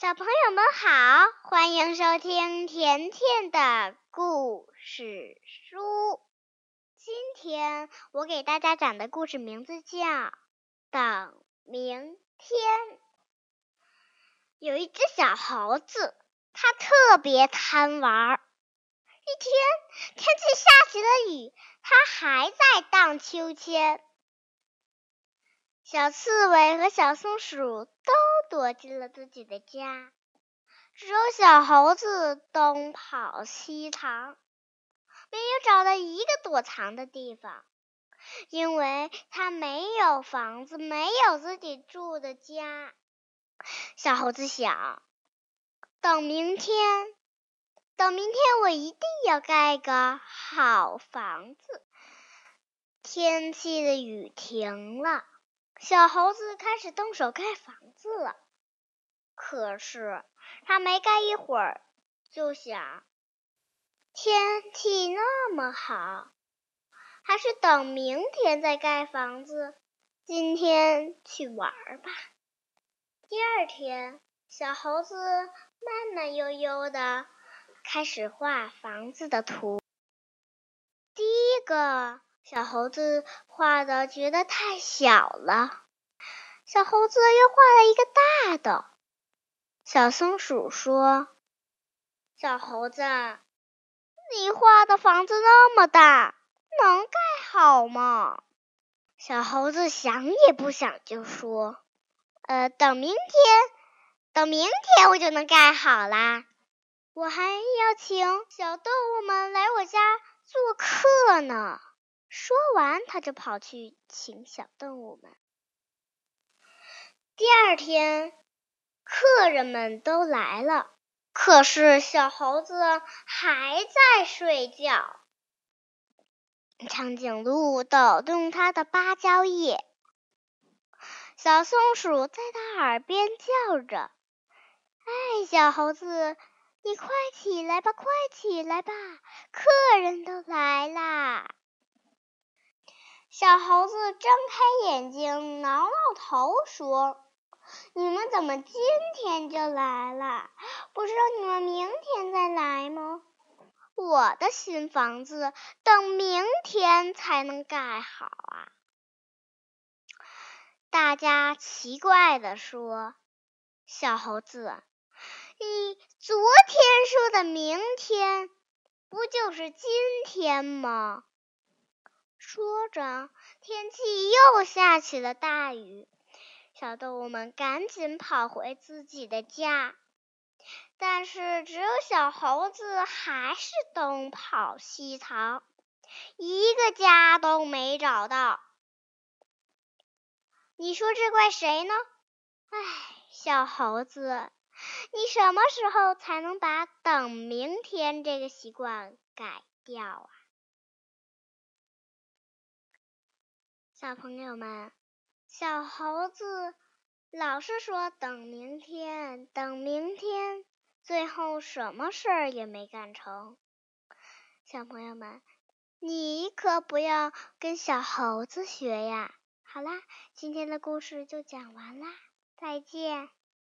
小朋友们好，欢迎收听甜甜的故事书。今天我给大家讲的故事名字叫《等明天》。有一只小猴子，它特别贪玩。一天，天气下起了雨，它还在荡秋千。小刺猬和小松鼠都躲进了自己的家，只有小猴子东跑西藏，没有找到一个躲藏的地方，因为它没有房子，没有自己住的家。小猴子想，等明天，等明天，我一定要盖个好房子。天气的雨停了。小猴子开始动手盖房子了，可是他没盖一会儿，就想天气那么好，还是等明天再盖房子。今天去玩吧。第二天，小猴子慢慢悠悠的开始画房子的图。第一个。小猴子画的觉得太小了，小猴子又画了一个大的。小松鼠说：“小猴子，你画的房子那么大，能盖好吗？”小猴子想也不想就说：“呃，等明天，等明天我就能盖好啦。我还要请小动物们来我家做客呢。”说完，他就跑去请小动物们。第二天，客人们都来了，可是小猴子还在睡觉。长颈鹿抖动它的芭蕉叶，小松鼠在它耳边叫着：“哎，小猴子，你快起来吧，快起来吧，客人都来啦！”小猴子睁开眼睛，挠挠头，说：“你们怎么今天就来了？不是让你们明天再来吗？我的新房子等明天才能盖好啊！”大家奇怪的说：“小猴子，你昨天说的明天，不就是今天吗？”说着，天气又下起了大雨。小动物们赶紧跑回自己的家，但是只有小猴子还是东跑西藏，一个家都没找到。你说这怪谁呢？唉，小猴子，你什么时候才能把等明天这个习惯改掉啊？小朋友们，小猴子老是说等明天，等明天，最后什么事儿也没干成。小朋友们，你可不要跟小猴子学呀！好啦，今天的故事就讲完啦，再见。